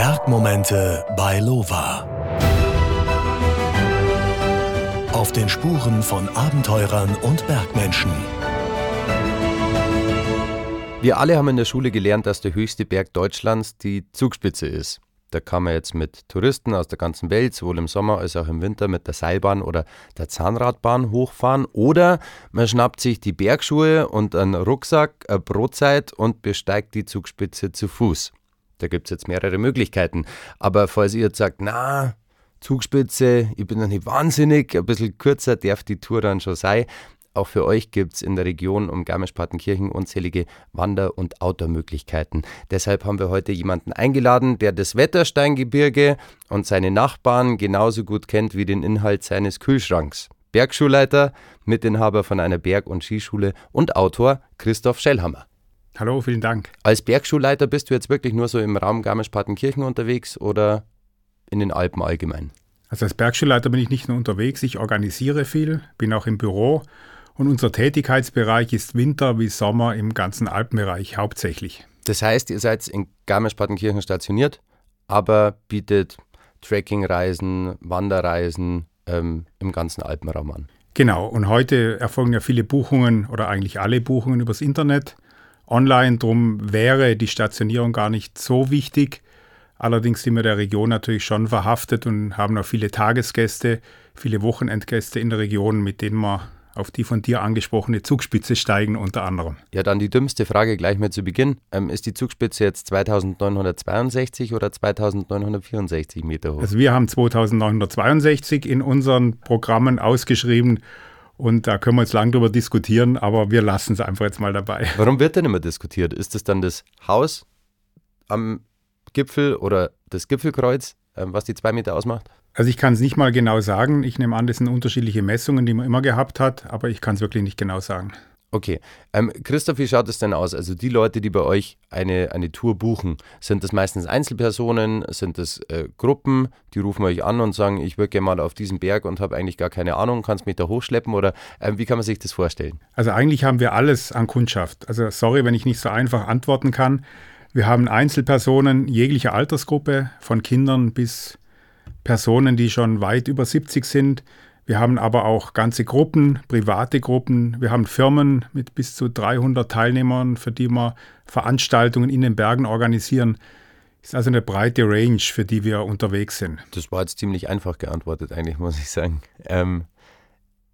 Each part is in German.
Bergmomente bei Lova. Auf den Spuren von Abenteurern und Bergmenschen. Wir alle haben in der Schule gelernt, dass der höchste Berg Deutschlands die Zugspitze ist. Da kann man jetzt mit Touristen aus der ganzen Welt, sowohl im Sommer als auch im Winter, mit der Seilbahn oder der Zahnradbahn hochfahren. Oder man schnappt sich die Bergschuhe und einen Rucksack, eine Brotzeit und besteigt die Zugspitze zu Fuß. Da gibt es jetzt mehrere Möglichkeiten. Aber falls ihr jetzt sagt, na, Zugspitze, ich bin noch nicht wahnsinnig, ein bisschen kürzer darf die Tour dann schon sein, auch für euch gibt es in der Region um Garmisch-Partenkirchen unzählige Wander- und Outdoor-Möglichkeiten. Deshalb haben wir heute jemanden eingeladen, der das Wettersteingebirge und seine Nachbarn genauso gut kennt wie den Inhalt seines Kühlschranks. Bergschulleiter, Mitinhaber von einer Berg- und Skischule und Autor Christoph Schellhammer. Hallo, vielen Dank. Als Bergschulleiter bist du jetzt wirklich nur so im Raum Garmisch-Partenkirchen unterwegs oder in den Alpen allgemein? Also als Bergschulleiter bin ich nicht nur unterwegs, ich organisiere viel, bin auch im Büro und unser Tätigkeitsbereich ist Winter wie Sommer im ganzen Alpenbereich hauptsächlich. Das heißt, ihr seid in Garmisch-Partenkirchen stationiert, aber bietet Trekkingreisen, Wanderreisen ähm, im ganzen Alpenraum an. Genau, und heute erfolgen ja viele Buchungen oder eigentlich alle Buchungen übers Internet. Online, drum wäre die Stationierung gar nicht so wichtig. Allerdings sind wir der Region natürlich schon verhaftet und haben auch viele Tagesgäste, viele Wochenendgäste in der Region, mit denen wir auf die von dir angesprochene Zugspitze steigen unter anderem. Ja, dann die dümmste Frage gleich mal zu Beginn. Ähm, ist die Zugspitze jetzt 2962 oder 2964 Meter hoch? Also wir haben 2962 in unseren Programmen ausgeschrieben und da können wir jetzt lang drüber diskutieren, aber wir lassen es einfach jetzt mal dabei. Warum wird denn immer diskutiert? Ist es dann das Haus am Gipfel oder das Gipfelkreuz, ähm, was die zwei Meter ausmacht? Also ich kann es nicht mal genau sagen. Ich nehme an, das sind unterschiedliche Messungen, die man immer gehabt hat, aber ich kann es wirklich nicht genau sagen. Okay. Ähm, Christoph, wie schaut es denn aus? Also die Leute, die bei euch eine, eine Tour buchen, sind das meistens Einzelpersonen, sind das äh, Gruppen, die rufen euch an und sagen, ich würde gerne mal auf diesen Berg und habe eigentlich gar keine Ahnung, kannst mich da hochschleppen oder äh, wie kann man sich das vorstellen? Also eigentlich haben wir alles an Kundschaft. Also sorry, wenn ich nicht so einfach antworten kann. Wir haben Einzelpersonen jeglicher Altersgruppe, von Kindern bis Personen, die schon weit über 70 sind. Wir haben aber auch ganze Gruppen, private Gruppen. Wir haben Firmen mit bis zu 300 Teilnehmern, für die wir Veranstaltungen in den Bergen organisieren. Ist also eine breite Range, für die wir unterwegs sind. Das war jetzt ziemlich einfach geantwortet, eigentlich, muss ich sagen. Ähm,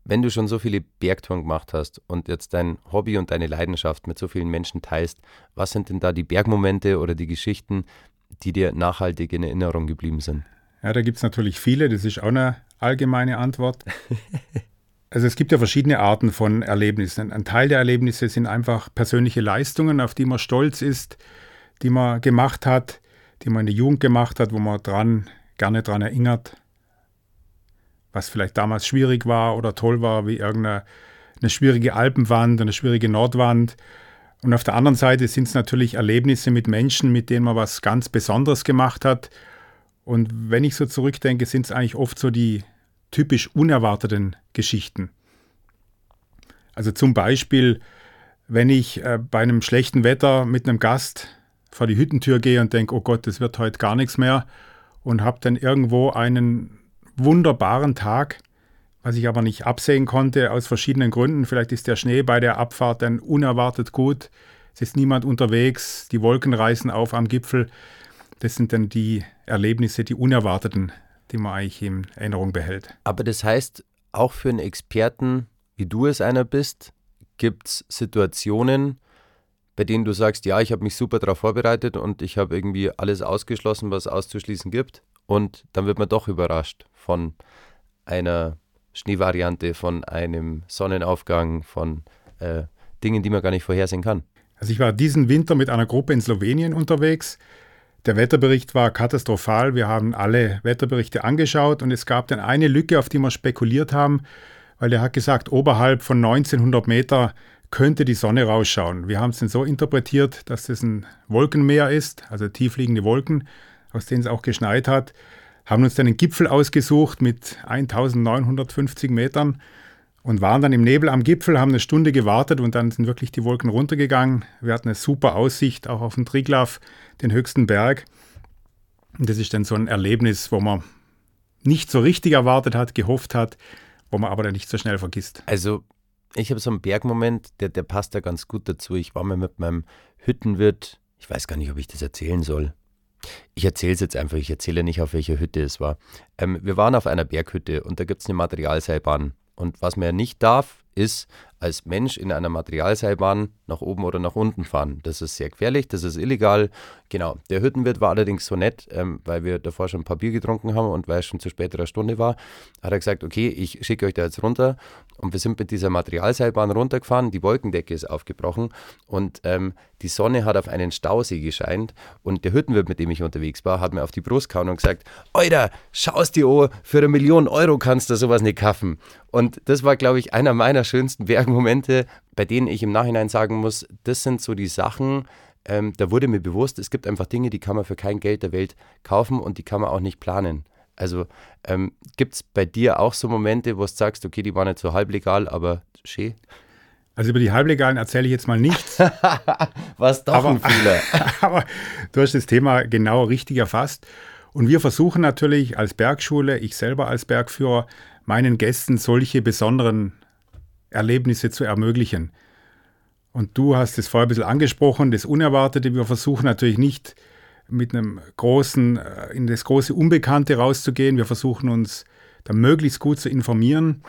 wenn du schon so viele Bergtouren gemacht hast und jetzt dein Hobby und deine Leidenschaft mit so vielen Menschen teilst, was sind denn da die Bergmomente oder die Geschichten, die dir nachhaltig in Erinnerung geblieben sind? Ja, da gibt es natürlich viele, das ist auch eine allgemeine Antwort. Also es gibt ja verschiedene Arten von Erlebnissen. Ein Teil der Erlebnisse sind einfach persönliche Leistungen, auf die man stolz ist, die man gemacht hat, die man in der Jugend gemacht hat, wo man dran, gerne daran erinnert, was vielleicht damals schwierig war oder toll war, wie irgendeine eine schwierige Alpenwand, eine schwierige Nordwand. Und auf der anderen Seite sind es natürlich Erlebnisse mit Menschen, mit denen man was ganz Besonderes gemacht hat und wenn ich so zurückdenke, sind es eigentlich oft so die typisch unerwarteten Geschichten. Also zum Beispiel, wenn ich äh, bei einem schlechten Wetter mit einem Gast vor die Hüttentür gehe und denke, oh Gott, das wird heute gar nichts mehr und habe dann irgendwo einen wunderbaren Tag, was ich aber nicht absehen konnte aus verschiedenen Gründen. Vielleicht ist der Schnee bei der Abfahrt dann unerwartet gut, es ist niemand unterwegs, die Wolken reißen auf am Gipfel. Das sind dann die Erlebnisse, die unerwarteten, die man eigentlich in Erinnerung behält. Aber das heißt, auch für einen Experten, wie du es einer bist, gibt es Situationen, bei denen du sagst, ja, ich habe mich super darauf vorbereitet und ich habe irgendwie alles ausgeschlossen, was auszuschließen gibt. Und dann wird man doch überrascht von einer Schneevariante, von einem Sonnenaufgang, von äh, Dingen, die man gar nicht vorhersehen kann. Also ich war diesen Winter mit einer Gruppe in Slowenien unterwegs der Wetterbericht war katastrophal. Wir haben alle Wetterberichte angeschaut und es gab dann eine Lücke, auf die wir spekuliert haben, weil er hat gesagt, oberhalb von 1900 Meter könnte die Sonne rausschauen. Wir haben es dann so interpretiert, dass das ein Wolkenmeer ist, also tiefliegende Wolken, aus denen es auch geschneit hat. Haben uns dann einen Gipfel ausgesucht mit 1950 Metern und waren dann im Nebel am Gipfel, haben eine Stunde gewartet und dann sind wirklich die Wolken runtergegangen. Wir hatten eine super Aussicht auch auf den Triglav, den höchsten Berg. Und das ist dann so ein Erlebnis, wo man nicht so richtig erwartet hat, gehofft hat, wo man aber dann nicht so schnell vergisst. Also ich habe so einen Bergmoment, der, der passt da ganz gut dazu. Ich war mal mit meinem Hüttenwirt, ich weiß gar nicht, ob ich das erzählen soll. Ich erzähle es jetzt einfach, ich erzähle nicht, auf welcher Hütte es war. Ähm, wir waren auf einer Berghütte und da gibt es eine Materialseilbahn. Und was man ja nicht darf, ist als Mensch in einer Materialseilbahn nach oben oder nach unten fahren. Das ist sehr gefährlich, das ist illegal. Genau. Der Hüttenwirt war allerdings so nett, ähm, weil wir davor schon ein paar Bier getrunken haben und weil es schon zu späterer Stunde war, hat er gesagt, okay, ich schicke euch da jetzt runter. Und wir sind mit dieser Materialseilbahn runtergefahren, die Wolkendecke ist aufgebrochen und ähm, die Sonne hat auf einen Stausee gescheint und der Hüttenwirt, mit dem ich unterwegs war, hat mir auf die Brust gehauen und gesagt, Alter, schaust dir an, für eine Million Euro kannst du sowas nicht kaufen. Und das war, glaube ich, einer meiner schönsten Bergmomente, bei denen ich im Nachhinein sagen muss, das sind so die Sachen, ähm, da wurde mir bewusst, es gibt einfach Dinge, die kann man für kein Geld der Welt kaufen und die kann man auch nicht planen. Also ähm, gibt es bei dir auch so Momente, wo du sagst, okay, die waren nicht so halblegal, aber schön? Also über die Halblegalen erzähle ich jetzt mal nichts. Was doch aber, ein Fehler. aber du hast das Thema genau richtig erfasst. Und wir versuchen natürlich als Bergschule, ich selber als Bergführer, meinen Gästen solche besonderen Erlebnisse zu ermöglichen. Und du hast es vorher ein bisschen angesprochen, das Unerwartete. Wir versuchen natürlich nicht mit einem großen, äh, in das große Unbekannte rauszugehen. Wir versuchen uns da möglichst gut zu informieren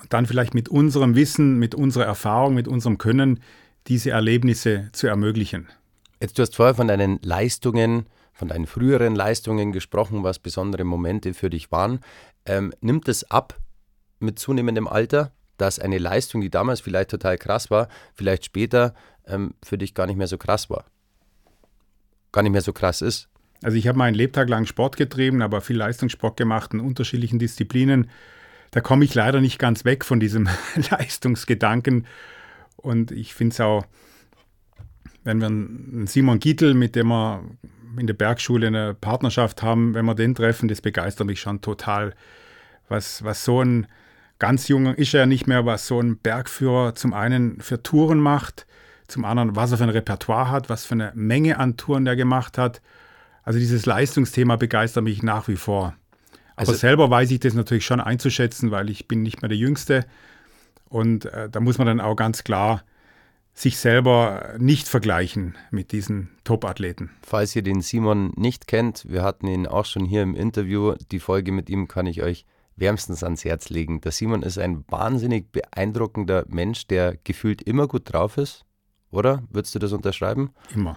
und dann vielleicht mit unserem Wissen, mit unserer Erfahrung, mit unserem Können diese Erlebnisse zu ermöglichen. Jetzt du hast vorher von deinen Leistungen, von deinen früheren Leistungen gesprochen, was besondere Momente für dich waren. Ähm, nimmt es ab mit zunehmendem Alter? Dass eine Leistung, die damals vielleicht total krass war, vielleicht später ähm, für dich gar nicht mehr so krass war. Gar nicht mehr so krass ist. Also ich habe meinen Lebtag lang Sport getrieben, aber viel Leistungssport gemacht in unterschiedlichen Disziplinen. Da komme ich leider nicht ganz weg von diesem Leistungsgedanken. Und ich finde es auch, wenn wir einen Simon Gietel, mit dem wir in der Bergschule eine Partnerschaft haben, wenn wir den treffen, das begeistert mich schon total. Was, was so ein Ganz jung ist er nicht mehr, was so ein Bergführer zum einen für Touren macht, zum anderen, was er für ein Repertoire hat, was für eine Menge an Touren der gemacht hat. Also dieses Leistungsthema begeistert mich nach wie vor. Aber also, selber weiß ich das natürlich schon einzuschätzen, weil ich bin nicht mehr der Jüngste. Und äh, da muss man dann auch ganz klar sich selber nicht vergleichen mit diesen Top-Athleten. Falls ihr den Simon nicht kennt, wir hatten ihn auch schon hier im Interview. Die Folge mit ihm kann ich euch wärmstens ans Herz legen. Der Simon ist ein wahnsinnig beeindruckender Mensch, der gefühlt immer gut drauf ist, oder? Würdest du das unterschreiben? Immer.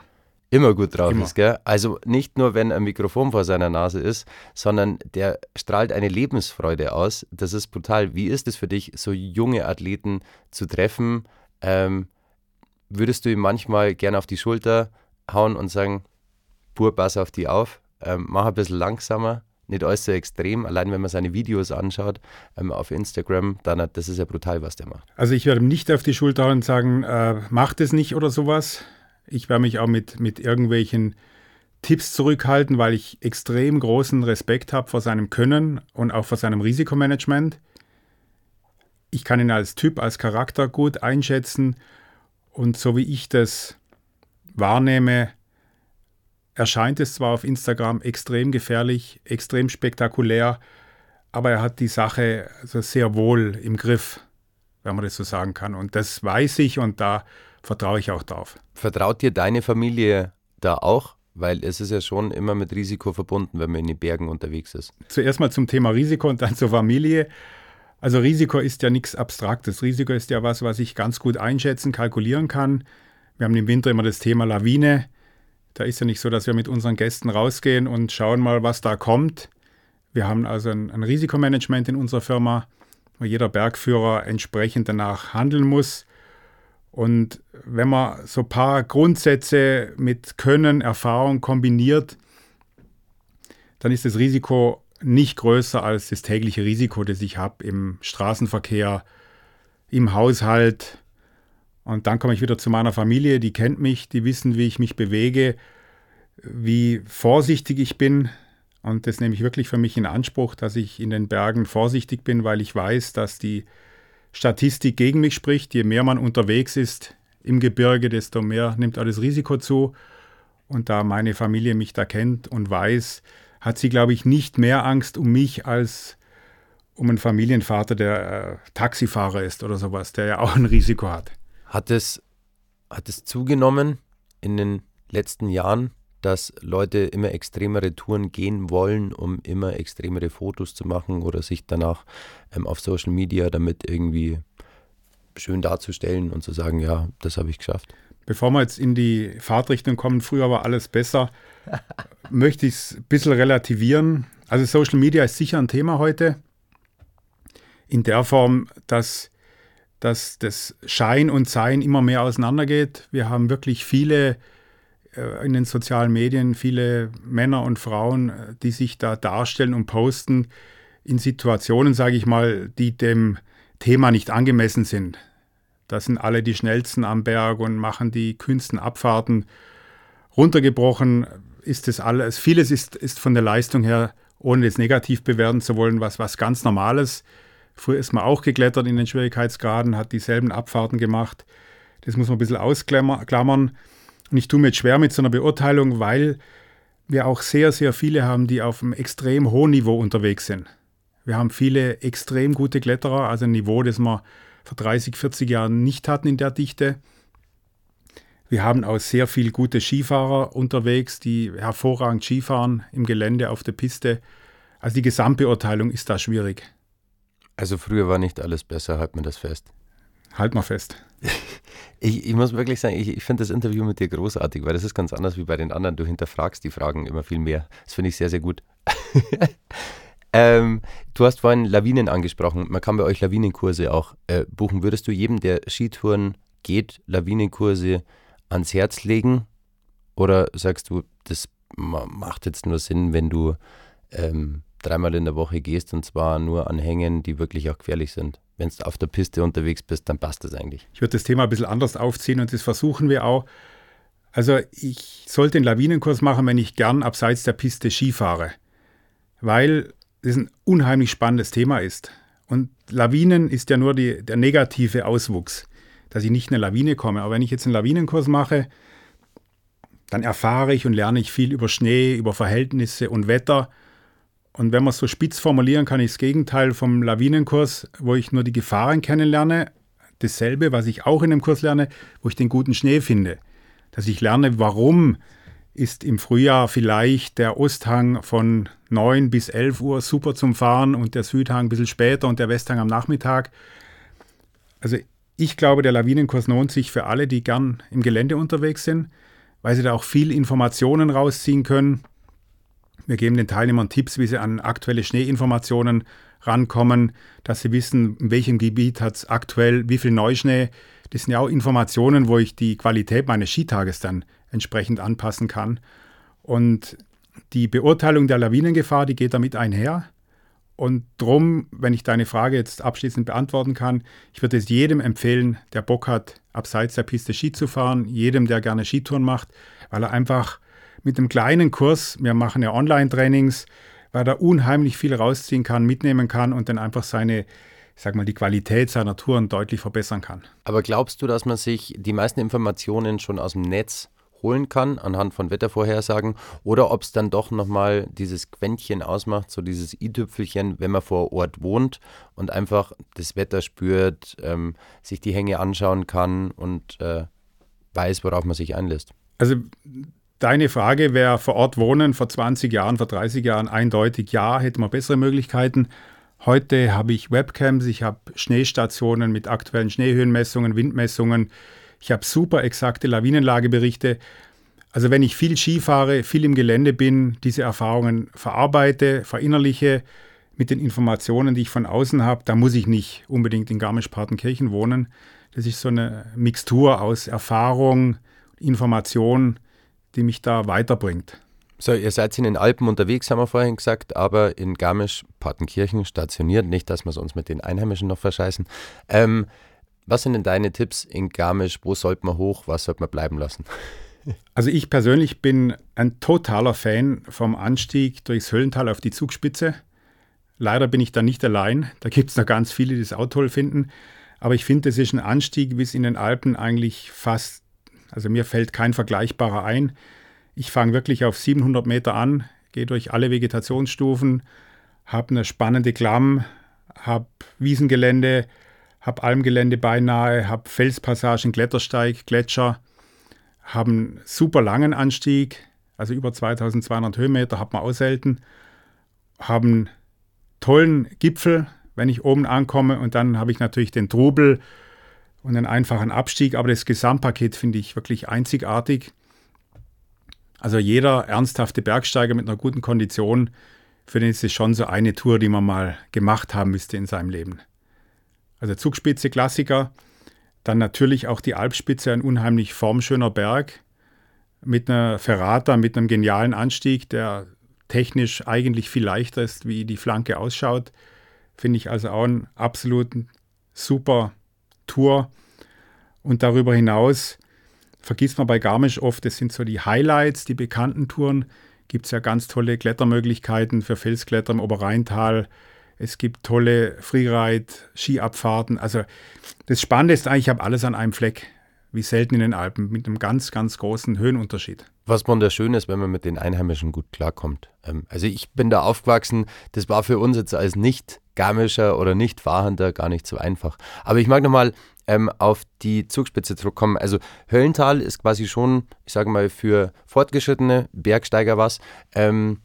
Immer gut drauf immer. ist, gell? Also nicht nur, wenn ein Mikrofon vor seiner Nase ist, sondern der strahlt eine Lebensfreude aus. Das ist brutal. Wie ist es für dich, so junge Athleten zu treffen? Ähm, würdest du ihm manchmal gerne auf die Schulter hauen und sagen, pur, pass auf die auf, ähm, mach ein bisschen langsamer? Nicht alles so extrem. Allein wenn man seine Videos anschaut ähm, auf Instagram, dann das ist ja brutal, was der macht. Also ich werde nicht auf die Schulter und sagen, äh, macht es nicht oder sowas. Ich werde mich auch mit, mit irgendwelchen Tipps zurückhalten, weil ich extrem großen Respekt habe vor seinem Können und auch vor seinem Risikomanagement. Ich kann ihn als Typ, als Charakter gut einschätzen und so wie ich das wahrnehme, erscheint es zwar auf Instagram extrem gefährlich, extrem spektakulär, aber er hat die Sache also sehr wohl im Griff, wenn man das so sagen kann. Und das weiß ich und da vertraue ich auch drauf. Vertraut dir deine Familie da auch? Weil es ist ja schon immer mit Risiko verbunden, wenn man in den Bergen unterwegs ist. Zuerst mal zum Thema Risiko und dann zur Familie. Also Risiko ist ja nichts Abstraktes. Risiko ist ja was, was ich ganz gut einschätzen, kalkulieren kann. Wir haben im Winter immer das Thema Lawine. Da ist ja nicht so, dass wir mit unseren Gästen rausgehen und schauen mal, was da kommt. Wir haben also ein, ein Risikomanagement in unserer Firma, wo jeder Bergführer entsprechend danach handeln muss. Und wenn man so ein paar Grundsätze mit Können, Erfahrung kombiniert, dann ist das Risiko nicht größer als das tägliche Risiko, das ich habe im Straßenverkehr, im Haushalt, und dann komme ich wieder zu meiner Familie, die kennt mich, die wissen, wie ich mich bewege, wie vorsichtig ich bin. Und das nehme ich wirklich für mich in Anspruch, dass ich in den Bergen vorsichtig bin, weil ich weiß, dass die Statistik gegen mich spricht. Je mehr man unterwegs ist im Gebirge, desto mehr nimmt alles Risiko zu. Und da meine Familie mich da kennt und weiß, hat sie, glaube ich, nicht mehr Angst um mich als um einen Familienvater, der äh, Taxifahrer ist oder sowas, der ja auch ein Risiko hat. Hat es, hat es zugenommen in den letzten Jahren, dass Leute immer extremere Touren gehen wollen, um immer extremere Fotos zu machen oder sich danach ähm, auf Social Media damit irgendwie schön darzustellen und zu sagen, ja, das habe ich geschafft. Bevor wir jetzt in die Fahrtrichtung kommen, früher war alles besser, möchte ich es ein bisschen relativieren. Also Social Media ist sicher ein Thema heute. In der Form, dass, dass das Schein und Sein immer mehr auseinandergeht. Wir haben wirklich viele äh, in den sozialen Medien, viele Männer und Frauen, äh, die sich da darstellen und posten in Situationen, sage ich mal, die dem Thema nicht angemessen sind. Da sind alle die schnellsten am Berg und machen die kühnsten Abfahrten. Runtergebrochen ist das alles. Vieles ist, ist von der Leistung her, ohne es negativ bewerten zu wollen, was, was ganz Normales. Früher ist man auch geklettert in den Schwierigkeitsgraden, hat dieselben Abfahrten gemacht. Das muss man ein bisschen ausklammern. Und ich tue mir jetzt schwer mit so einer Beurteilung, weil wir auch sehr, sehr viele haben, die auf einem extrem hohen Niveau unterwegs sind. Wir haben viele extrem gute Kletterer, also ein Niveau, das wir vor 30, 40 Jahren nicht hatten in der Dichte. Wir haben auch sehr viele gute Skifahrer unterwegs, die hervorragend Skifahren im Gelände, auf der Piste. Also die Gesamtbeurteilung ist da schwierig. Also früher war nicht alles besser, halt mir das fest. Halt mal fest. Ich, ich, muss wirklich sagen, ich, ich finde das Interview mit dir großartig, weil das ist ganz anders wie bei den anderen. Du hinterfragst die Fragen immer viel mehr. Das finde ich sehr, sehr gut. Ähm, du hast vorhin Lawinen angesprochen. Man kann bei euch Lawinenkurse auch äh, buchen. Würdest du jedem, der Skitouren geht, Lawinenkurse ans Herz legen? Oder sagst du, das macht jetzt nur Sinn, wenn du ähm, dreimal in der Woche gehst und zwar nur an Hängen, die wirklich auch gefährlich sind? Wenn du auf der Piste unterwegs bist, dann passt das eigentlich. Ich würde das Thema ein bisschen anders aufziehen und das versuchen wir auch. Also ich sollte einen Lawinenkurs machen, wenn ich gern abseits der Piste Ski fahre. Weil das ein unheimlich spannendes Thema ist. Und Lawinen ist ja nur die, der negative Auswuchs, dass ich nicht in eine Lawine komme. Aber wenn ich jetzt einen Lawinenkurs mache, dann erfahre ich und lerne ich viel über Schnee, über Verhältnisse und Wetter. Und wenn man es so spitz formulieren kann, ist das Gegenteil vom Lawinenkurs, wo ich nur die Gefahren kennenlerne, dasselbe, was ich auch in dem Kurs lerne, wo ich den guten Schnee finde. Dass ich lerne, warum ist im Frühjahr vielleicht der Osthang von 9 bis 11 Uhr super zum Fahren und der Südhang ein bisschen später und der Westhang am Nachmittag. Also ich glaube, der Lawinenkurs lohnt sich für alle, die gern im Gelände unterwegs sind, weil sie da auch viel Informationen rausziehen können. Wir geben den Teilnehmern Tipps, wie sie an aktuelle Schneeinformationen rankommen, dass sie wissen, in welchem Gebiet hat es aktuell wie viel Neuschnee. Das sind ja auch Informationen, wo ich die Qualität meines Skitages dann entsprechend anpassen kann. Und die Beurteilung der Lawinengefahr, die geht damit einher. Und drum, wenn ich deine Frage jetzt abschließend beantworten kann, ich würde es jedem empfehlen, der Bock hat, abseits der Piste Ski zu fahren, jedem, der gerne Skitouren macht, weil er einfach mit einem kleinen Kurs, wir machen ja Online-Trainings, weil er unheimlich viel rausziehen kann, mitnehmen kann und dann einfach seine, ich sag mal, die Qualität seiner Touren deutlich verbessern kann. Aber glaubst du, dass man sich die meisten Informationen schon aus dem Netz holen kann anhand von Wettervorhersagen oder ob es dann doch nochmal dieses Quäntchen ausmacht, so dieses i-Tüpfelchen, wenn man vor Ort wohnt und einfach das Wetter spürt, ähm, sich die Hänge anschauen kann und äh, weiß, worauf man sich einlässt. Also deine Frage, wer vor Ort wohnen, vor 20 Jahren, vor 30 Jahren, eindeutig ja, hätte man bessere Möglichkeiten. Heute habe ich Webcams, ich habe Schneestationen mit aktuellen Schneehöhenmessungen, Windmessungen. Ich habe super exakte Lawinenlageberichte. Also wenn ich viel Ski fahre, viel im Gelände bin, diese Erfahrungen verarbeite, verinnerliche mit den Informationen, die ich von außen habe, da muss ich nicht unbedingt in Garmisch-Partenkirchen wohnen. Das ist so eine Mixtur aus Erfahrung, Information, die mich da weiterbringt. So, ihr seid in den Alpen unterwegs, haben wir vorhin gesagt, aber in Garmisch-Partenkirchen stationiert. Nicht, dass wir es uns mit den Einheimischen noch verscheißen. Ähm, was sind denn deine Tipps in Garmisch? Wo sollte man hoch? Was sollte man bleiben lassen? Also ich persönlich bin ein totaler Fan vom Anstieg durchs Höllental auf die Zugspitze. Leider bin ich da nicht allein. Da gibt es noch ganz viele, die das auch toll finden. Aber ich finde, das ist ein Anstieg, wie es in den Alpen eigentlich fast, also mir fällt kein vergleichbarer ein. Ich fange wirklich auf 700 Meter an, gehe durch alle Vegetationsstufen, habe eine spannende Klamm, habe Wiesengelände, habe Almgelände beinahe, habe Felspassagen, Klettersteig, Gletscher, habe einen super langen Anstieg, also über 2200 Höhenmeter, hat man auch selten, habe einen tollen Gipfel, wenn ich oben ankomme und dann habe ich natürlich den Trubel und einen einfachen Abstieg, aber das Gesamtpaket finde ich wirklich einzigartig. Also jeder ernsthafte Bergsteiger mit einer guten Kondition, für den ist es schon so eine Tour, die man mal gemacht haben müsste in seinem Leben. Also Zugspitze Klassiker, dann natürlich auch die Alpspitze, ein unheimlich formschöner Berg mit einer Ferrata, mit einem genialen Anstieg, der technisch eigentlich viel leichter ist, wie die Flanke ausschaut. Finde ich also auch einen absoluten super Tour. Und darüber hinaus vergisst man bei Garmisch oft, das sind so die Highlights, die bekannten Touren. Gibt es ja ganz tolle Klettermöglichkeiten für Felskletter im Oberrheintal. Es gibt tolle Freeride, Skiabfahrten. Also das Spannende ist eigentlich, ich habe alles an einem Fleck, wie selten in den Alpen, mit einem ganz, ganz großen Höhenunterschied. Was wunderschön ist, wenn man mit den Einheimischen gut klarkommt. Ähm, also ich bin da aufgewachsen, das war für uns jetzt als Nicht-Garmischer oder Nicht-Fahrender gar nicht so einfach. Aber ich mag nochmal ähm, auf die Zugspitze zurückkommen. Also Höllental ist quasi schon, ich sage mal, für fortgeschrittene Bergsteiger was. Ähm,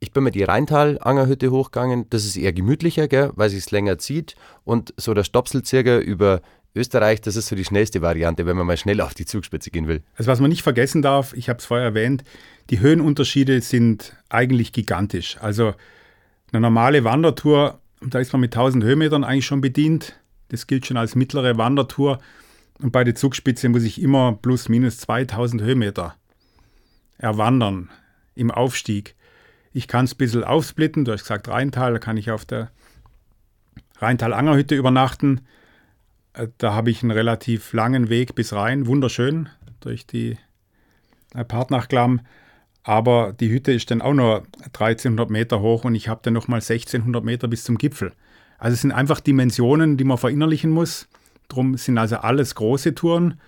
ich bin mit die Rheintal-Angerhütte hochgegangen. Das ist eher gemütlicher, gell, weil es länger zieht. Und so der Stopselzirger über Österreich, das ist so die schnellste Variante, wenn man mal schnell auf die Zugspitze gehen will. Also was man nicht vergessen darf, ich habe es vorher erwähnt, die Höhenunterschiede sind eigentlich gigantisch. Also eine normale Wandertour, da ist man mit 1000 Höhenmetern eigentlich schon bedient. Das gilt schon als mittlere Wandertour. Und bei der Zugspitze muss ich immer plus minus 2000 Höhenmeter erwandern im Aufstieg. Ich kann es ein bisschen aufsplitten. Du hast gesagt Rheintal, da kann ich auf der Rheintal-Angerhütte übernachten. Da habe ich einen relativ langen Weg bis rein, wunderschön durch die äh, Partnachklamm. Aber die Hütte ist dann auch nur 1300 Meter hoch und ich habe dann nochmal 1600 Meter bis zum Gipfel. Also es sind einfach Dimensionen, die man verinnerlichen muss. Drum sind also alles große Touren.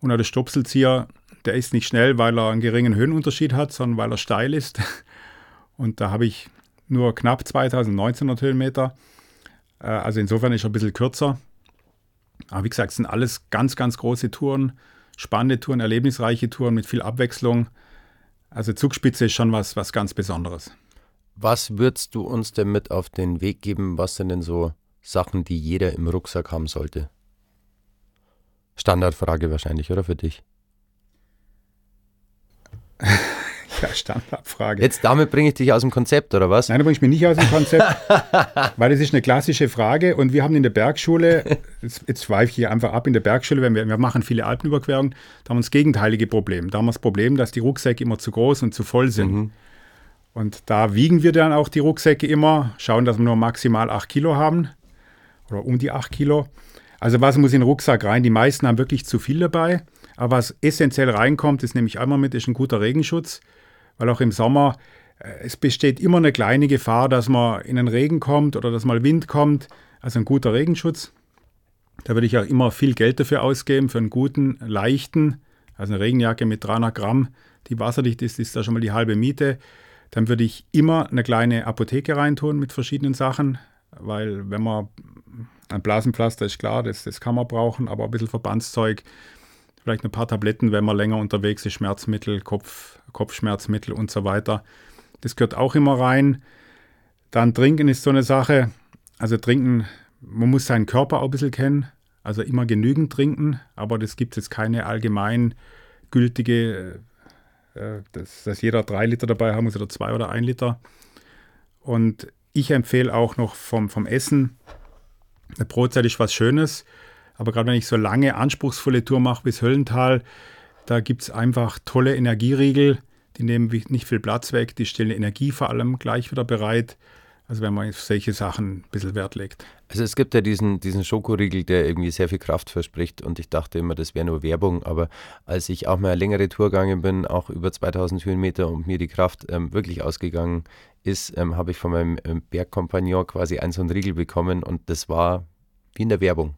Und der Stopselzieher, der ist nicht schnell, weil er einen geringen Höhenunterschied hat, sondern weil er steil ist. Und da habe ich nur knapp 2900 Höhenmeter. Äh, also insofern ist er ein bisschen kürzer. Aber wie gesagt, es sind alles ganz, ganz große Touren, spannende Touren, erlebnisreiche Touren mit viel Abwechslung. Also Zugspitze ist schon was, was ganz Besonderes. Was würdest du uns denn mit auf den Weg geben? Was sind denn so Sachen, die jeder im Rucksack haben sollte? Standardfrage wahrscheinlich, oder für dich? Ja, Standardfrage. Jetzt damit bringe ich dich aus dem Konzept, oder was? Nein, da bringe ich mich nicht aus dem Konzept, weil das ist eine klassische Frage und wir haben in der Bergschule, jetzt, jetzt schweife ich hier einfach ab, in der Bergschule, wenn wir, wir machen viele Alpenüberquerungen, da haben wir das gegenteilige Problem. Da haben wir das Problem, dass die Rucksäcke immer zu groß und zu voll sind. Mhm. Und da wiegen wir dann auch die Rucksäcke immer, schauen, dass wir nur maximal 8 Kilo haben oder um die 8 Kilo. Also was muss in den Rucksack rein? Die meisten haben wirklich zu viel dabei. Aber was essentiell reinkommt, ist nämlich einmal mit, ist ein guter Regenschutz weil auch im Sommer äh, es besteht immer eine kleine Gefahr, dass man in den Regen kommt oder dass mal Wind kommt. Also ein guter Regenschutz. Da würde ich auch immer viel Geld dafür ausgeben, für einen guten, leichten, also eine Regenjacke mit 300 Gramm, die wasserdicht ist, ist da schon mal die halbe Miete. Dann würde ich immer eine kleine Apotheke reintun mit verschiedenen Sachen, weil wenn man ein Blasenpflaster ist klar, das, das kann man brauchen, aber ein bisschen Verbandszeug, vielleicht ein paar Tabletten, wenn man länger unterwegs ist, Schmerzmittel, Kopf, Kopfschmerzmittel und so weiter. Das gehört auch immer rein. Dann Trinken ist so eine Sache. Also Trinken, man muss seinen Körper auch ein bisschen kennen. Also immer genügend trinken, aber das gibt jetzt keine allgemein gültige, äh, dass, dass jeder drei Liter dabei haben muss oder zwei oder ein Liter. Und ich empfehle auch noch vom, vom Essen, eine Brotzeit ist was Schönes, aber gerade wenn ich so lange, anspruchsvolle Tour mache bis Höllental, da gibt es einfach tolle Energieriegel, die nehmen nicht viel Platz weg, die stellen Energie vor allem gleich wieder bereit. Also wenn man solche Sachen ein bisschen Wert legt. Also es gibt ja diesen, diesen Schokoriegel, der irgendwie sehr viel Kraft verspricht und ich dachte immer, das wäre nur Werbung, aber als ich auch mal eine längere Tour gegangen bin, auch über 2000 Höhenmeter und mir die Kraft ähm, wirklich ausgegangen ist, ähm, habe ich von meinem ähm, Bergkompagnon quasi einen so einen Riegel bekommen und das war wie in der Werbung.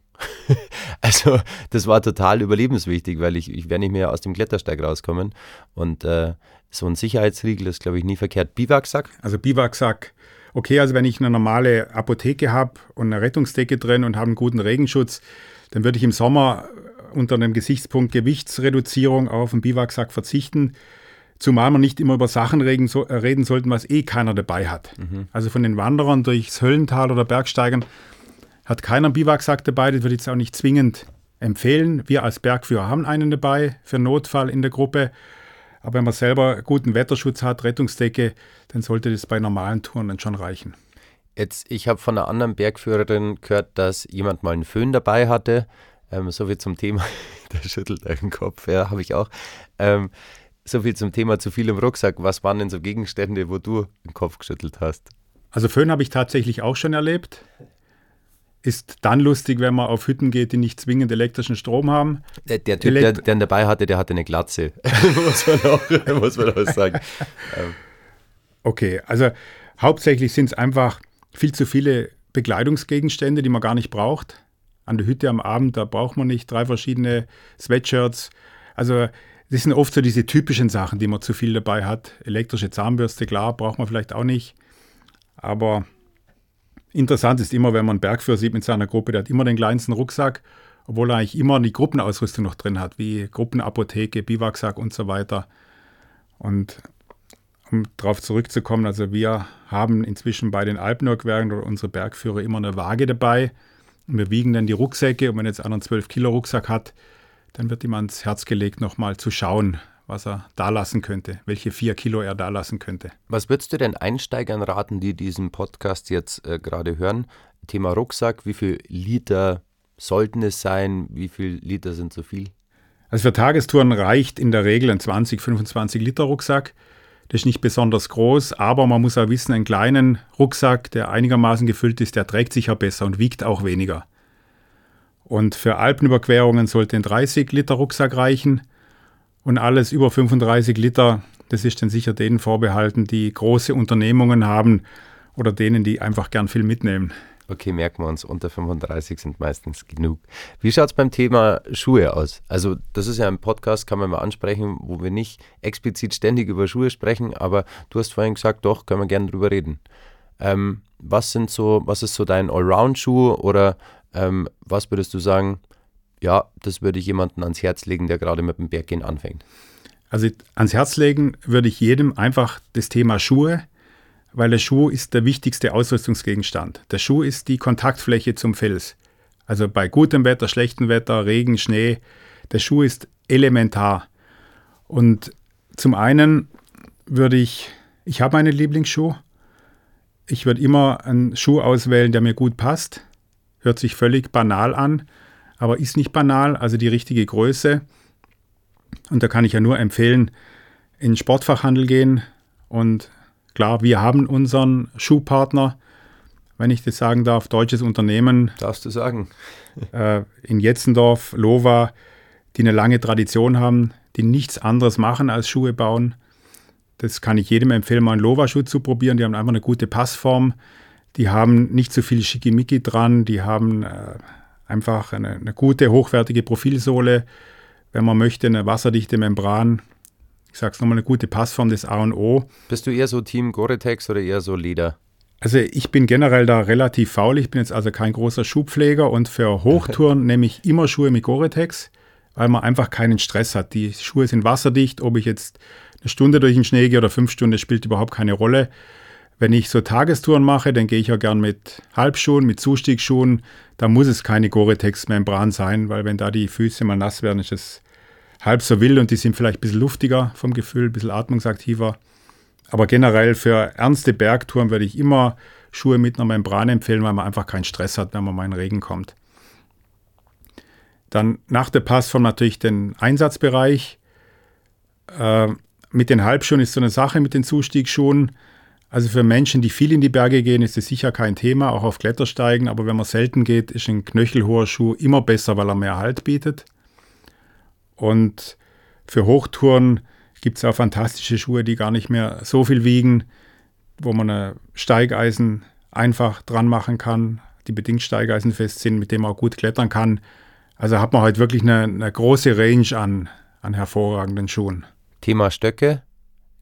also das war total überlebenswichtig, weil ich, ich wäre nicht mehr aus dem Klettersteig rauskommen. Und äh, so ein Sicherheitsriegel ist, glaube ich, nie verkehrt. Biwaksack? Also Biwaksack, okay, also wenn ich eine normale Apotheke habe und eine Rettungsdecke drin und habe einen guten Regenschutz, dann würde ich im Sommer unter dem Gesichtspunkt Gewichtsreduzierung auf einen Biwaksack verzichten. Zumal man nicht immer über Sachen reden, so, äh, reden sollten, was eh keiner dabei hat. Mhm. Also von den Wanderern durchs Höllental oder Bergsteigern hat keiner einen Biwaksack dabei. Das würde ich jetzt auch nicht zwingend empfehlen. Wir als Bergführer haben einen dabei für Notfall in der Gruppe. Aber wenn man selber guten Wetterschutz hat, Rettungsdecke, dann sollte das bei normalen Touren dann schon reichen. Jetzt, ich habe von einer anderen Bergführerin gehört, dass jemand mal einen Föhn dabei hatte. Ähm, so viel zum Thema, der schüttelt den Kopf, ja, habe ich auch. Ähm, so viel zum Thema zu viel im Rucksack. Was waren denn so Gegenstände, wo du den Kopf geschüttelt hast? Also Föhn habe ich tatsächlich auch schon erlebt. Ist dann lustig, wenn man auf Hütten geht, die nicht zwingend elektrischen Strom haben. Der, der Typ, Elekt der, der ihn dabei hatte, der hatte eine Glatze. muss, man auch, muss man auch sagen. Ähm. Okay, also hauptsächlich sind es einfach viel zu viele Bekleidungsgegenstände, die man gar nicht braucht. An der Hütte am Abend, da braucht man nicht drei verschiedene Sweatshirts. Also das sind oft so diese typischen Sachen, die man zu viel dabei hat. Elektrische Zahnbürste, klar, braucht man vielleicht auch nicht. Aber interessant ist immer, wenn man Bergführer sieht mit seiner Gruppe, der hat immer den kleinsten Rucksack, obwohl er eigentlich immer die Gruppenausrüstung noch drin hat, wie Gruppenapotheke, Biwaksack und so weiter. Und um darauf zurückzukommen, also wir haben inzwischen bei den Alpenurkwerken oder unsere Bergführer immer eine Waage dabei. Und wir wiegen dann die Rucksäcke und wenn jetzt einer einen 12 Kilo Rucksack hat, dann wird ihm ans Herz gelegt, nochmal zu schauen, was er da lassen könnte, welche vier Kilo er da lassen könnte. Was würdest du denn Einsteigern raten, die diesen Podcast jetzt äh, gerade hören? Thema Rucksack, wie viel Liter sollten es sein? Wie viel Liter sind zu viel? Also für Tagestouren reicht in der Regel ein 20, 25 Liter Rucksack. Das ist nicht besonders groß, aber man muss auch wissen, einen kleinen Rucksack, der einigermaßen gefüllt ist, der trägt sich ja besser und wiegt auch weniger. Und für Alpenüberquerungen sollte ein 30 Liter Rucksack reichen. Und alles über 35 Liter, das ist dann sicher denen vorbehalten, die große Unternehmungen haben oder denen, die einfach gern viel mitnehmen. Okay, merken wir uns, unter 35 sind meistens genug. Wie schaut es beim Thema Schuhe aus? Also, das ist ja ein Podcast, kann man mal ansprechen, wo wir nicht explizit ständig über Schuhe sprechen, aber du hast vorhin gesagt, doch, können wir gerne drüber reden. Ähm, was sind so, was ist so dein Allround-Schuh oder ähm, was würdest du sagen, ja, das würde ich jemandem ans Herz legen, der gerade mit dem Berggehen anfängt? Also ans Herz legen würde ich jedem einfach das Thema Schuhe, weil der Schuh ist der wichtigste Ausrüstungsgegenstand. Der Schuh ist die Kontaktfläche zum Fels. Also bei gutem Wetter, schlechtem Wetter, Regen, Schnee, der Schuh ist elementar. Und zum einen würde ich, ich habe einen Lieblingsschuh. Ich würde immer einen Schuh auswählen, der mir gut passt. Hört sich völlig banal an, aber ist nicht banal, also die richtige Größe. Und da kann ich ja nur empfehlen, in den Sportfachhandel gehen. Und klar, wir haben unseren Schuhpartner, wenn ich das sagen darf, deutsches Unternehmen. Darfst du sagen. äh, in Jetzendorf, Lova, die eine lange Tradition haben, die nichts anderes machen als Schuhe bauen. Das kann ich jedem empfehlen, mal einen Lova-Schuh zu probieren. Die haben einfach eine gute Passform. Die haben nicht so viel Schickimicki dran, die haben äh, einfach eine, eine, gute, hochwertige Profilsohle. Wenn man möchte, eine wasserdichte Membran. Ich sage es nochmal, eine gute Passform des A und O. Bist du eher so Team Gore-Tex oder eher so Leder? Also ich bin generell da relativ faul. Ich bin jetzt also kein großer Schuhpfleger und für Hochtouren nehme ich immer Schuhe mit Gore-Tex, weil man einfach keinen Stress hat. Die Schuhe sind wasserdicht. Ob ich jetzt eine Stunde durch den Schnee gehe oder fünf Stunden, spielt überhaupt keine Rolle. Wenn ich so Tagestouren mache, dann gehe ich ja gern mit Halbschuhen, mit Zustiegsschuhen. Da muss es keine Gore-Tex-Membran sein, weil wenn da die Füße mal nass werden, ist es halb so wild und die sind vielleicht ein bisschen luftiger vom Gefühl, ein bisschen atmungsaktiver. Aber generell für ernste Bergtouren würde ich immer Schuhe mit einer Membran empfehlen, weil man einfach keinen Stress hat, wenn man mal in Regen kommt. Dann nach der Passform natürlich den Einsatzbereich. Äh, mit den Halbschuhen ist so eine Sache mit den Zustiegsschuhen. Also für Menschen, die viel in die Berge gehen, ist es sicher kein Thema, auch auf Klettersteigen. Aber wenn man selten geht, ist ein knöchelhoher Schuh immer besser, weil er mehr Halt bietet. Und für Hochtouren gibt es auch fantastische Schuhe, die gar nicht mehr so viel wiegen, wo man ein Steigeisen einfach dran machen kann, die bedingt steigeisenfest sind, mit dem man auch gut klettern kann. Also hat man halt wirklich eine, eine große Range an, an hervorragenden Schuhen. Thema Stöcke.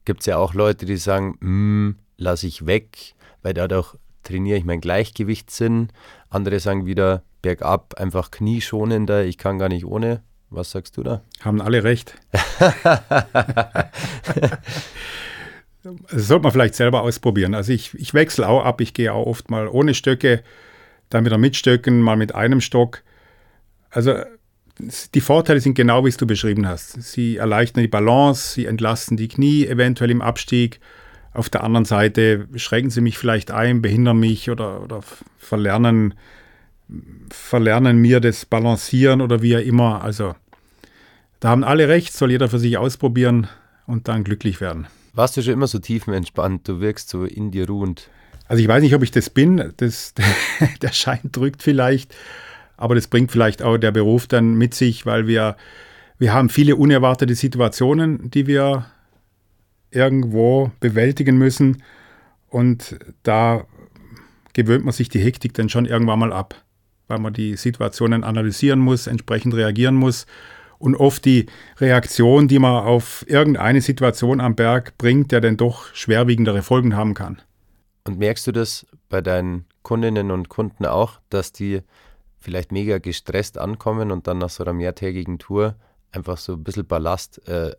Gibt es ja auch Leute, die sagen, hm, lasse ich weg, weil dadurch trainiere ich meinen Gleichgewichtssinn. Andere sagen wieder, bergab einfach knieschonender, ich kann gar nicht ohne. Was sagst du da? Haben alle recht. das sollte man vielleicht selber ausprobieren. Also ich, ich wechsle auch ab, ich gehe auch oft mal ohne Stöcke, dann wieder mit Stöcken, mal mit einem Stock. Also die Vorteile sind genau, wie es du beschrieben hast. Sie erleichtern die Balance, sie entlasten die Knie eventuell im Abstieg. Auf der anderen Seite schränken sie mich vielleicht ein, behindern mich oder, oder verlernen, verlernen mir das Balancieren oder wie auch immer. Also da haben alle recht, soll jeder für sich ausprobieren und dann glücklich werden. Warst du schon immer so tiefenentspannt? Du wirkst so in dir ruhend. Also ich weiß nicht, ob ich das bin. Das, der Schein drückt vielleicht. Aber das bringt vielleicht auch der Beruf dann mit sich, weil wir, wir haben viele unerwartete Situationen, die wir irgendwo bewältigen müssen. Und da gewöhnt man sich die Hektik dann schon irgendwann mal ab, weil man die Situationen analysieren muss, entsprechend reagieren muss. Und oft die Reaktion, die man auf irgendeine Situation am Berg bringt, der dann doch schwerwiegendere Folgen haben kann. Und merkst du das bei deinen Kundinnen und Kunden auch, dass die vielleicht mega gestresst ankommen und dann nach so einer mehrtägigen Tour einfach so ein bisschen Ballast äh,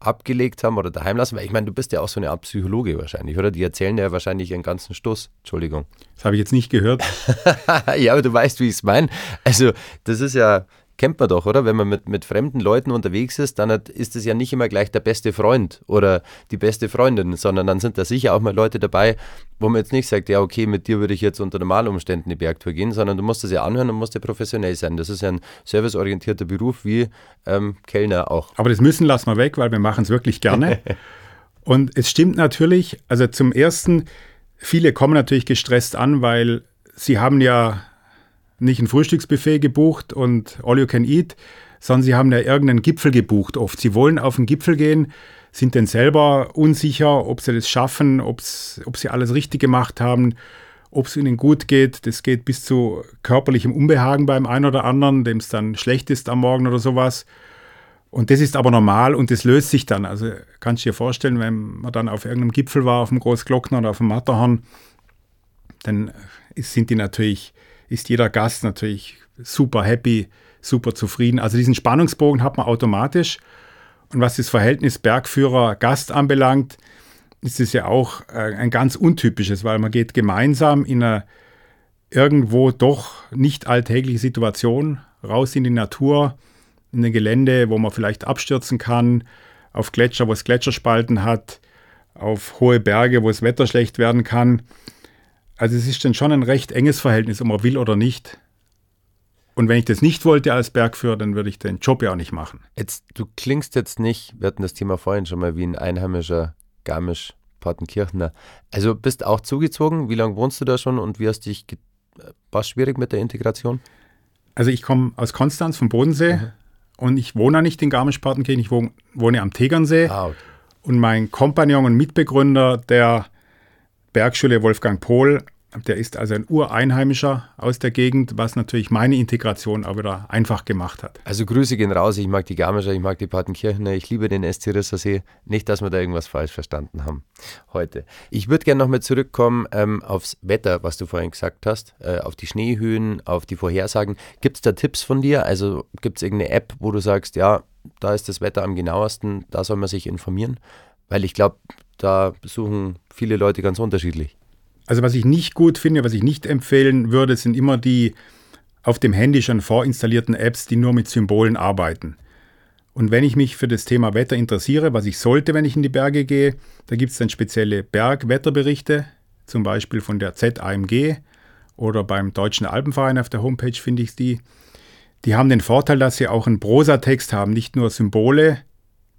abgelegt haben oder daheim lassen? Weil ich meine, du bist ja auch so eine Art Psychologe wahrscheinlich, oder? Die erzählen ja wahrscheinlich einen ganzen Stoß. Entschuldigung. Das habe ich jetzt nicht gehört. ja, aber du weißt, wie ich es meine. Also, das ist ja, kennt man doch, oder? Wenn man mit, mit fremden Leuten unterwegs ist, dann hat, ist es ja nicht immer gleich der beste Freund oder die beste Freundin, sondern dann sind da sicher auch mal Leute dabei, wo man jetzt nicht sagt, ja, okay, mit dir würde ich jetzt unter normalen Umständen die Bergtour gehen, sondern du musst das ja anhören und musst ja professionell sein. Das ist ja ein serviceorientierter Beruf wie ähm, Kellner auch. Aber das müssen lassen wir weg, weil wir machen es wirklich gerne. und es stimmt natürlich, also zum Ersten, viele kommen natürlich gestresst an, weil sie haben ja nicht ein Frühstücksbuffet gebucht und all you can eat, sondern sie haben ja irgendeinen Gipfel gebucht oft. Sie wollen auf den Gipfel gehen, sind dann selber unsicher, ob sie das schaffen, ob sie alles richtig gemacht haben, ob es ihnen gut geht. Das geht bis zu körperlichem Unbehagen beim einen oder anderen, dem es dann schlecht ist am Morgen oder sowas. Und das ist aber normal und das löst sich dann. Also kannst du dir vorstellen, wenn man dann auf irgendeinem Gipfel war, auf dem Großglockner oder auf dem Matterhorn, dann sind die natürlich ist jeder Gast natürlich super happy, super zufrieden. Also diesen Spannungsbogen hat man automatisch. Und was das Verhältnis Bergführer-Gast anbelangt, ist es ja auch äh, ein ganz untypisches, weil man geht gemeinsam in einer irgendwo doch nicht alltägliche Situation raus in die Natur, in ein Gelände, wo man vielleicht abstürzen kann, auf Gletscher, wo es Gletscherspalten hat, auf hohe Berge, wo das Wetter schlecht werden kann. Also es ist dann schon ein recht enges Verhältnis, ob man will oder nicht. Und wenn ich das nicht wollte als Bergführer, dann würde ich den Job ja auch nicht machen. Jetzt, du klingst jetzt nicht, wir hatten das Thema vorhin schon mal, wie ein einheimischer Garmisch-Partenkirchner. Also bist auch zugezogen. Wie lange wohnst du da schon und wie hast dich, war es schwierig mit der Integration? Also ich komme aus Konstanz vom Bodensee mhm. und ich wohne nicht in Garmisch-Partenkirchen, ich wohne, wohne, am Tegernsee. Ah, okay. Und mein Kompagnon und Mitbegründer der Bergschule Wolfgang Pohl der ist also ein Ureinheimischer aus der Gegend, was natürlich meine Integration auch wieder einfach gemacht hat. Also Grüße gehen raus. Ich mag die Garmischer, ich mag die Partenkirchener, ich liebe den SC Rissersee. Nicht, dass wir da irgendwas falsch verstanden haben heute. Ich würde gerne nochmal zurückkommen ähm, aufs Wetter, was du vorhin gesagt hast, äh, auf die Schneehöhen, auf die Vorhersagen. Gibt es da Tipps von dir? Also gibt es irgendeine App, wo du sagst, ja, da ist das Wetter am genauesten, da soll man sich informieren? Weil ich glaube, da suchen viele Leute ganz unterschiedlich. Also was ich nicht gut finde, was ich nicht empfehlen würde, sind immer die auf dem Handy schon vorinstallierten Apps, die nur mit Symbolen arbeiten. Und wenn ich mich für das Thema Wetter interessiere, was ich sollte, wenn ich in die Berge gehe, da gibt es dann spezielle Bergwetterberichte, zum Beispiel von der ZAMG oder beim Deutschen Alpenverein auf der Homepage finde ich die. Die haben den Vorteil, dass sie auch einen Prosatext haben, nicht nur Symbole.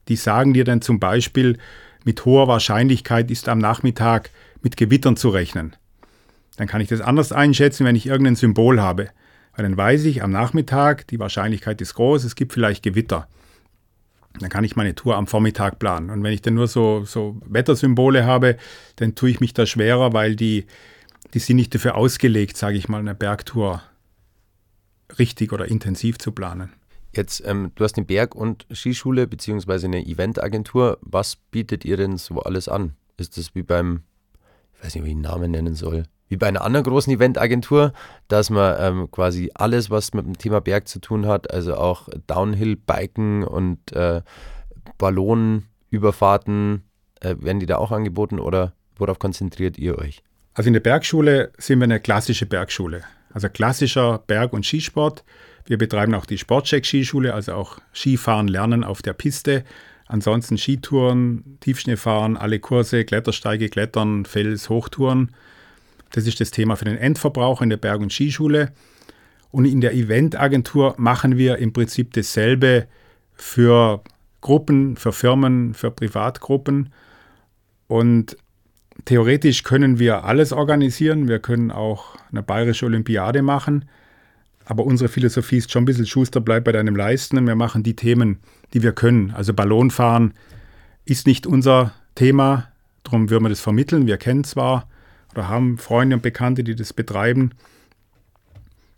Die sagen dir dann zum Beispiel, mit hoher Wahrscheinlichkeit ist am Nachmittag mit Gewittern zu rechnen. Dann kann ich das anders einschätzen, wenn ich irgendein Symbol habe. Weil dann weiß ich am Nachmittag, die Wahrscheinlichkeit ist groß, es gibt vielleicht Gewitter. Dann kann ich meine Tour am Vormittag planen. Und wenn ich dann nur so, so Wettersymbole habe, dann tue ich mich da schwerer, weil die, die sind nicht dafür ausgelegt, sage ich mal, eine Bergtour richtig oder intensiv zu planen. Jetzt, ähm, du hast eine Berg- und Skischule beziehungsweise eine Eventagentur. Was bietet ihr denn so alles an? Ist das wie beim, ich weiß nicht, wie ich den Namen nennen soll, wie bei einer anderen großen Eventagentur, dass man ähm, quasi alles, was mit dem Thema Berg zu tun hat, also auch Downhill-Biken und äh, Ballonüberfahrten, äh, werden die da auch angeboten oder worauf konzentriert ihr euch? Also in der Bergschule sind wir eine klassische Bergschule. Also klassischer Berg- und Skisport. Wir betreiben auch die Sportcheck-Skischule, also auch Skifahren lernen auf der Piste. Ansonsten Skitouren, Tiefschneefahren, alle Kurse, Klettersteige, Klettern, Fels, Hochtouren. Das ist das Thema für den Endverbraucher in der Berg- und Skischule. Und in der Eventagentur machen wir im Prinzip dasselbe für Gruppen, für Firmen, für Privatgruppen. Und theoretisch können wir alles organisieren. Wir können auch eine bayerische Olympiade machen. Aber unsere Philosophie ist schon ein bisschen Schuster, bleib bei deinem Leisten. Und wir machen die Themen, die wir können. Also Ballonfahren ist nicht unser Thema. Darum würden wir das vermitteln. Wir kennen zwar oder haben Freunde und Bekannte, die das betreiben.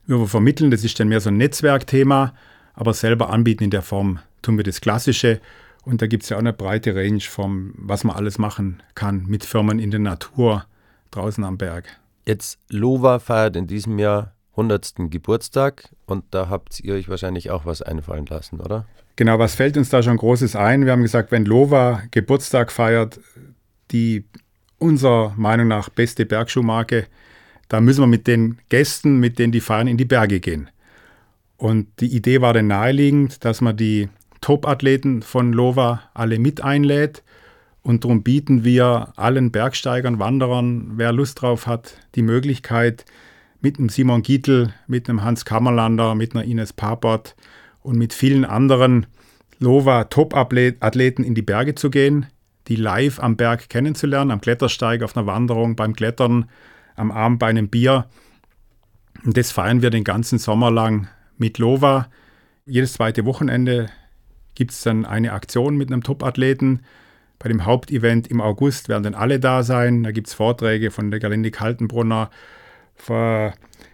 Wir vermitteln, das ist dann mehr so ein Netzwerkthema, aber selber anbieten in der Form tun wir das Klassische. Und da gibt es ja auch eine breite Range vom, was man alles machen kann mit Firmen in der Natur draußen am Berg. Jetzt Lova feiert in diesem Jahr 100. Geburtstag und da habt ihr euch wahrscheinlich auch was einfallen lassen, oder? Genau, was fällt uns da schon Großes ein? Wir haben gesagt, wenn Lova Geburtstag feiert, die unserer Meinung nach beste Bergschuhmarke, da müssen wir mit den Gästen, mit denen die feiern, in die Berge gehen. Und die Idee war dann naheliegend, dass man die Top-Athleten von Lova alle mit einlädt. Und darum bieten wir allen Bergsteigern, Wanderern, wer Lust drauf hat, die Möglichkeit, mit einem Simon Gietl, mit einem Hans Kammerlander, mit einer Ines Papert und mit vielen anderen Lova Top-Athleten in die Berge zu gehen, die live am Berg kennenzulernen, am Klettersteig, auf einer Wanderung, beim Klettern, am Abend bei einem Bier. Und das feiern wir den ganzen Sommer lang mit Lova. Jedes zweite Wochenende gibt es dann eine Aktion mit einem Top-Athleten. Bei dem Hauptevent im August werden dann alle da sein. Da gibt es Vorträge von der Galinde Kaltenbrunner.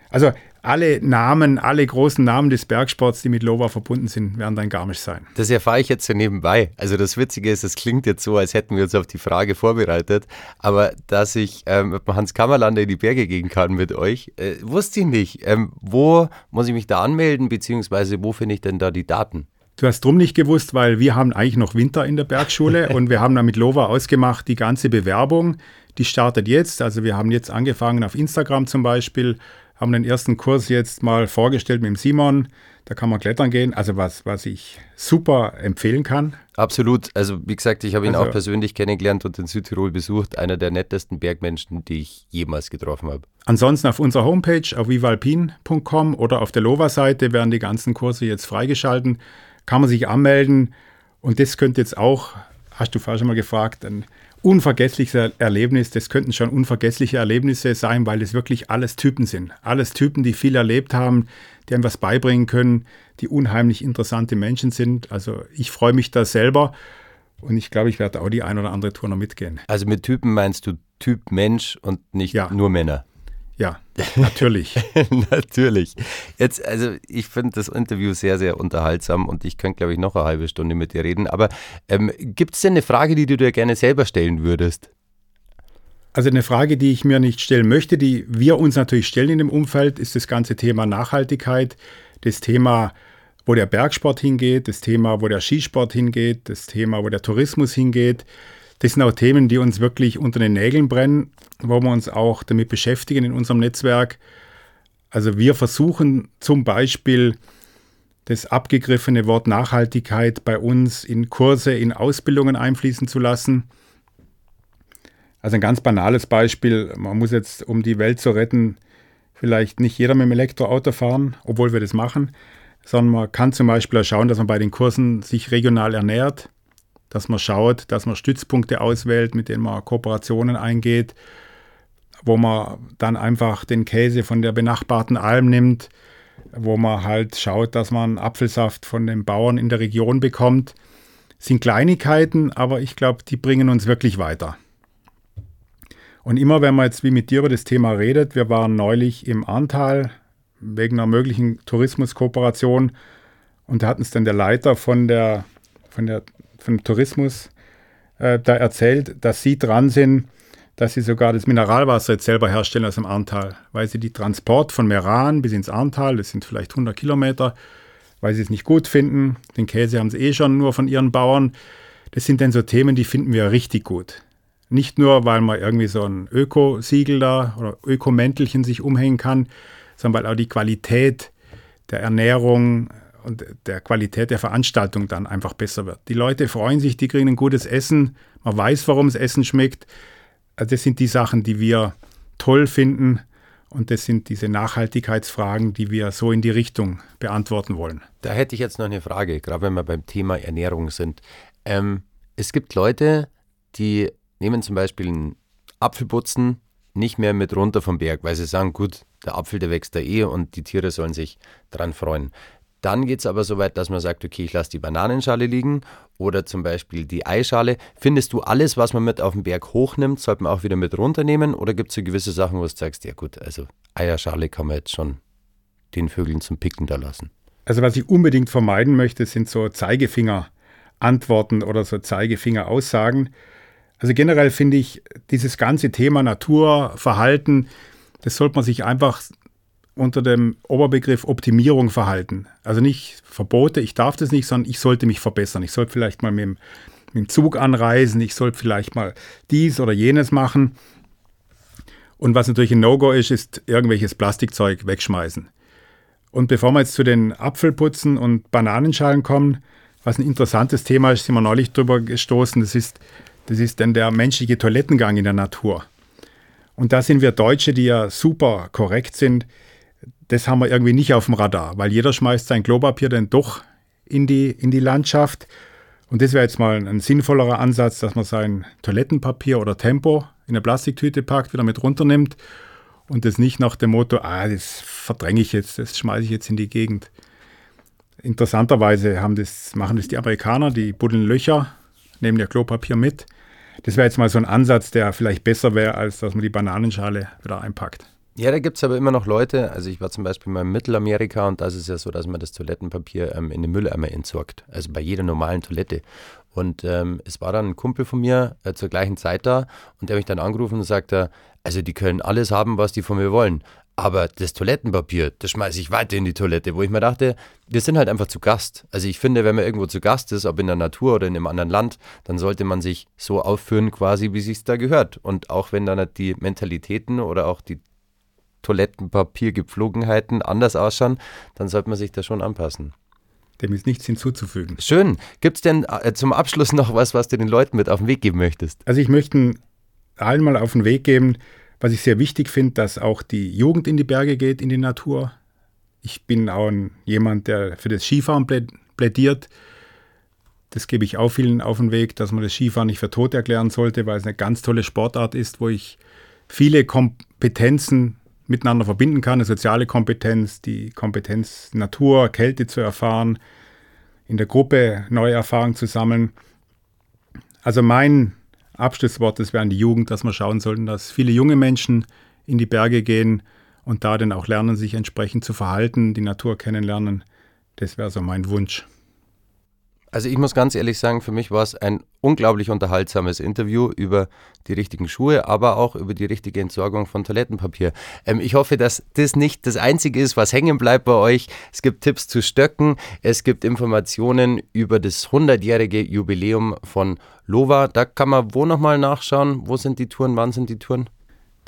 Also alle Namen, alle großen Namen des Bergsports, die mit Lova verbunden sind, werden dann Garmisch sein. Das erfahre ich jetzt so nebenbei. Also das Witzige ist, es klingt jetzt so, als hätten wir uns auf die Frage vorbereitet, aber dass ich ähm, mit Hans Kammerlander in die Berge gehen kann mit euch, äh, wusste ich nicht. Ähm, wo muss ich mich da anmelden, beziehungsweise wo finde ich denn da die Daten? Du hast drum nicht gewusst, weil wir haben eigentlich noch Winter in der Bergschule und wir haben da mit Lova ausgemacht, die ganze Bewerbung, die startet jetzt. Also wir haben jetzt angefangen auf Instagram zum Beispiel, haben den ersten Kurs jetzt mal vorgestellt mit dem Simon. Da kann man klettern gehen, also was, was ich super empfehlen kann. Absolut. Also wie gesagt, ich habe ihn Also- auch persönlich kennengelernt und in Südtirol besucht. Einer der nettesten Bergmenschen, die ich jemals getroffen habe. Ansonsten auf unserer Homepage auf vivalpin.com oder auf der Lova-Seite werden die ganzen Kurse jetzt freigeschalten. Kann man sich anmelden und das könnte jetzt auch, hast du vorher schon mal gefragt, ein unvergessliches Erlebnis. Das könnten schon unvergessliche Erlebnisse sein, weil es wirklich alles Typen sind. Alles Typen, die viel erlebt haben, die einem was beibringen können, die unheimlich interessante Menschen sind. Also ich freue mich da selber und ich glaube, ich werde auch die ein oder andere Tour noch mitgehen. Also mit Typen meinst du Typ Mensch und nicht Ja. nur Männer. Ja, natürlich. Natürlich. Jetzt, also ich finde das Interview sehr, sehr unterhaltsam und ich könnte, glaube ich, noch eine halbe Stunde mit dir reden. Aber ähm, gibt es denn eine Frage, die du dir gerne selber stellen würdest? Also eine Frage, die ich mir nicht stellen möchte, die wir uns natürlich stellen in dem Umfeld, ist das ganze Thema Nachhaltigkeit, das Thema, wo der Bergsport hingeht, das Thema, wo der Skisport hingeht, das Thema, wo der Tourismus hingeht. Das sind auch Themen, die uns wirklich unter den Nägeln brennen, wo wir uns auch damit beschäftigen in unserem Netzwerk. Also wir versuchen zum Beispiel das abgegriffene Wort Nachhaltigkeit bei uns in Kurse, in Ausbildungen einfließen zu lassen. Also ein ganz banales Beispiel, man muss jetzt, um die Welt zu retten, vielleicht nicht jeder mit dem Elektroauto fahren, obwohl wir das machen, sondern man kann zum Beispiel auch schauen, dass man bei den Kursen sich regional ernährt, dass man schaut, dass man Stützpunkte auswählt, mit denen man Kooperationen eingeht, wo man dann einfach den Käse von der benachbarten Alm nimmt, wo man halt schaut, dass man Apfelsaft von den Bauern in der Region bekommt. Sind Kleinigkeiten, aber ich glaube, die bringen uns wirklich weiter. Und immer wenn man jetzt wie mit dir über das Thema redet, wir waren neulich im Ahrtal wegen einer möglichen Tourismuskooperation und da hat uns dann der Leiter von der, von der vom Tourismus äh, da erzählt, dass sie dran sind, dass sie sogar das Mineralwasser jetzt selber herstellen aus dem Arntal, weil sie die Transport von Meran bis ins Arntal, das sind vielleicht 100 Kilometer, weil sie es nicht gut finden. Den Käse haben sie eh schon nur von ihren Bauern. Das sind dann so Themen, die finden wir richtig gut. Nicht nur, weil man irgendwie so ein Ökosiegel da oder Ökomäntelchen sich umhängen kann, sondern weil auch die Qualität der Ernährung und der Qualität der Veranstaltung dann einfach besser wird. Die Leute freuen sich, die kriegen ein gutes Essen, man weiß, warum das Essen schmeckt. Also das sind die Sachen, die wir toll finden und das sind diese Nachhaltigkeitsfragen, die wir so in die Richtung beantworten wollen. Da hätte ich jetzt noch eine Frage, gerade wenn wir beim Thema Ernährung sind. Ähm, es gibt Leute, die nehmen zum Beispiel einen Apfelputzen nicht mehr mit runter vom Berg, weil sie sagen, gut, der Apfel, der wächst da eh und die Tiere sollen sich dran freuen. Dann geht es aber so weit, dass man sagt, okay, ich lasse die Bananenschale liegen oder zum Beispiel die Eischale. Findest du alles, was man mit auf den Berg hochnimmt, sollte man auch wieder mit runternehmen? Oder gibt es so gewisse Sachen, wo du sagst, ja gut, also Eierschale kann man jetzt schon den Vögeln zum Picken da lassen? Also was ich unbedingt vermeiden möchte, sind so Zeigefinger-Antworten oder so Zeigefinger-Aussagen. Also generell finde ich dieses ganze Thema Natur, Verhalten, das sollte man sich einfach unter dem Oberbegriff Optimierung verhalten. Also nicht Verbote, ich darf das nicht, sondern ich sollte mich verbessern. Ich sollte vielleicht mal mit dem, mit dem Zug anreisen, ich sollte vielleicht mal dies oder jenes machen. Und was natürlich ein No-Go ist, ist irgendwelches Plastikzeug wegschmeißen. Und bevor wir jetzt zu den Apfelputzen und Bananenschalen kommen, was ein interessantes Thema ist, sind wir neulich drüber gestoßen, das ist, das ist denn der menschliche Toilettengang in der Natur. Und da sind wir Deutsche, die ja super korrekt sind, das haben wir irgendwie nicht auf dem Radar, weil jeder schmeißt sein Klopapier dann doch in die, in die Landschaft. Und das wäre jetzt mal ein sinnvollerer Ansatz, dass man sein Toilettenpapier oder Tempo in eine Plastiktüte packt, wieder mit runternimmt und das nicht nach dem Motto, ah, das verdränge ich jetzt, das schmeiße ich jetzt in die Gegend. Interessanterweise haben das, machen das die Amerikaner, die buddeln Löcher, nehmen ihr Klopapier mit. Das wäre jetzt mal so ein Ansatz, der vielleicht besser wäre, als dass man die Bananenschale wieder einpackt. Ja, da gibt es aber immer noch Leute, also ich war zum Beispiel mal in Mittelamerika und da ist es ja so, dass man das Toilettenpapier ähm, in den Mülleimer entsorgt, also bei jeder normalen Toilette. Und ähm, es war dann ein Kumpel von mir äh, zur gleichen Zeit da und der mich dann angerufen und sagte, also die können alles haben, was die von mir wollen. Aber das Toilettenpapier, das schmeiße ich weiter in die Toilette, wo ich mir dachte, wir sind halt einfach zu Gast. Also ich finde, wenn man irgendwo zu Gast ist, ob in der Natur oder in einem anderen Land, dann sollte man sich so aufführen, quasi, wie sich da gehört. Und auch wenn dann die Mentalitäten oder auch die Toilettenpapiergepflogenheiten anders ausschauen, dann sollte man sich da schon anpassen. Dem ist nichts hinzuzufügen. Schön. Gibt es denn äh, zum Abschluss noch was, was du den Leuten mit auf den Weg geben möchtest? Also ich möchte allen mal auf den Weg geben, was ich sehr wichtig finde, dass auch die Jugend in die Berge geht, in die Natur. Ich bin auch ein, jemand, der für das Skifahren plädiert. Das gebe ich auch vielen auf den Weg, dass man das Skifahren nicht für tot erklären sollte, weil es eine ganz tolle Sportart ist, wo ich viele Kompetenzen miteinander verbinden kann, eine soziale Kompetenz, die Kompetenz Natur, Kälte zu erfahren, in der Gruppe neue Erfahrungen zu sammeln. Also mein Abschlusswort, das wäre an die Jugend, dass wir schauen sollten, dass viele junge Menschen in die Berge gehen und da dann auch lernen, sich entsprechend zu verhalten, die Natur kennenlernen. Das wäre so mein Wunsch. Also ich muss ganz ehrlich sagen, für mich war es ein unglaublich unterhaltsames Interview über die richtigen Schuhe, aber auch über die richtige Entsorgung von Toilettenpapier. Ähm, ich hoffe, dass das nicht das Einzige ist, was hängen bleibt bei euch. Es gibt Tipps zu Stöcken, es gibt Informationen über das 100-jährige Jubiläum von Lova. Da kann man wo nochmal nachschauen? Wo sind die Touren? Wann sind die Touren?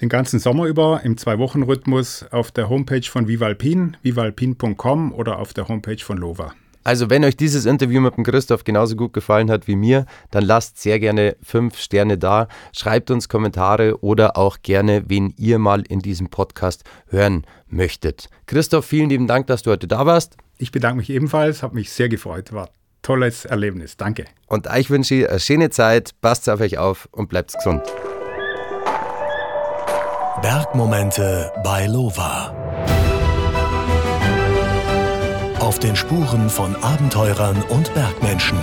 Den ganzen Sommer über im Zwei-Wochen-Rhythmus auf der Homepage von Vivalpin, vivalpin.com oder auf der Homepage von Lova. Also, wenn euch dieses Interview mit dem Christoph genauso gut gefallen hat wie mir, dann lasst sehr gerne fünf Sterne da. Schreibt uns Kommentare oder auch gerne, wen ihr mal in diesem Podcast hören möchtet. Christoph, vielen lieben Dank, dass du heute da warst. Ich bedanke mich ebenfalls, habe mich sehr gefreut. War ein tolles Erlebnis. Danke. Und ich wünsche eine schöne Zeit, passt auf euch auf und bleibt gesund. Bergmomente bei Lova. Auf den Spuren von Abenteurern und Bergmenschen.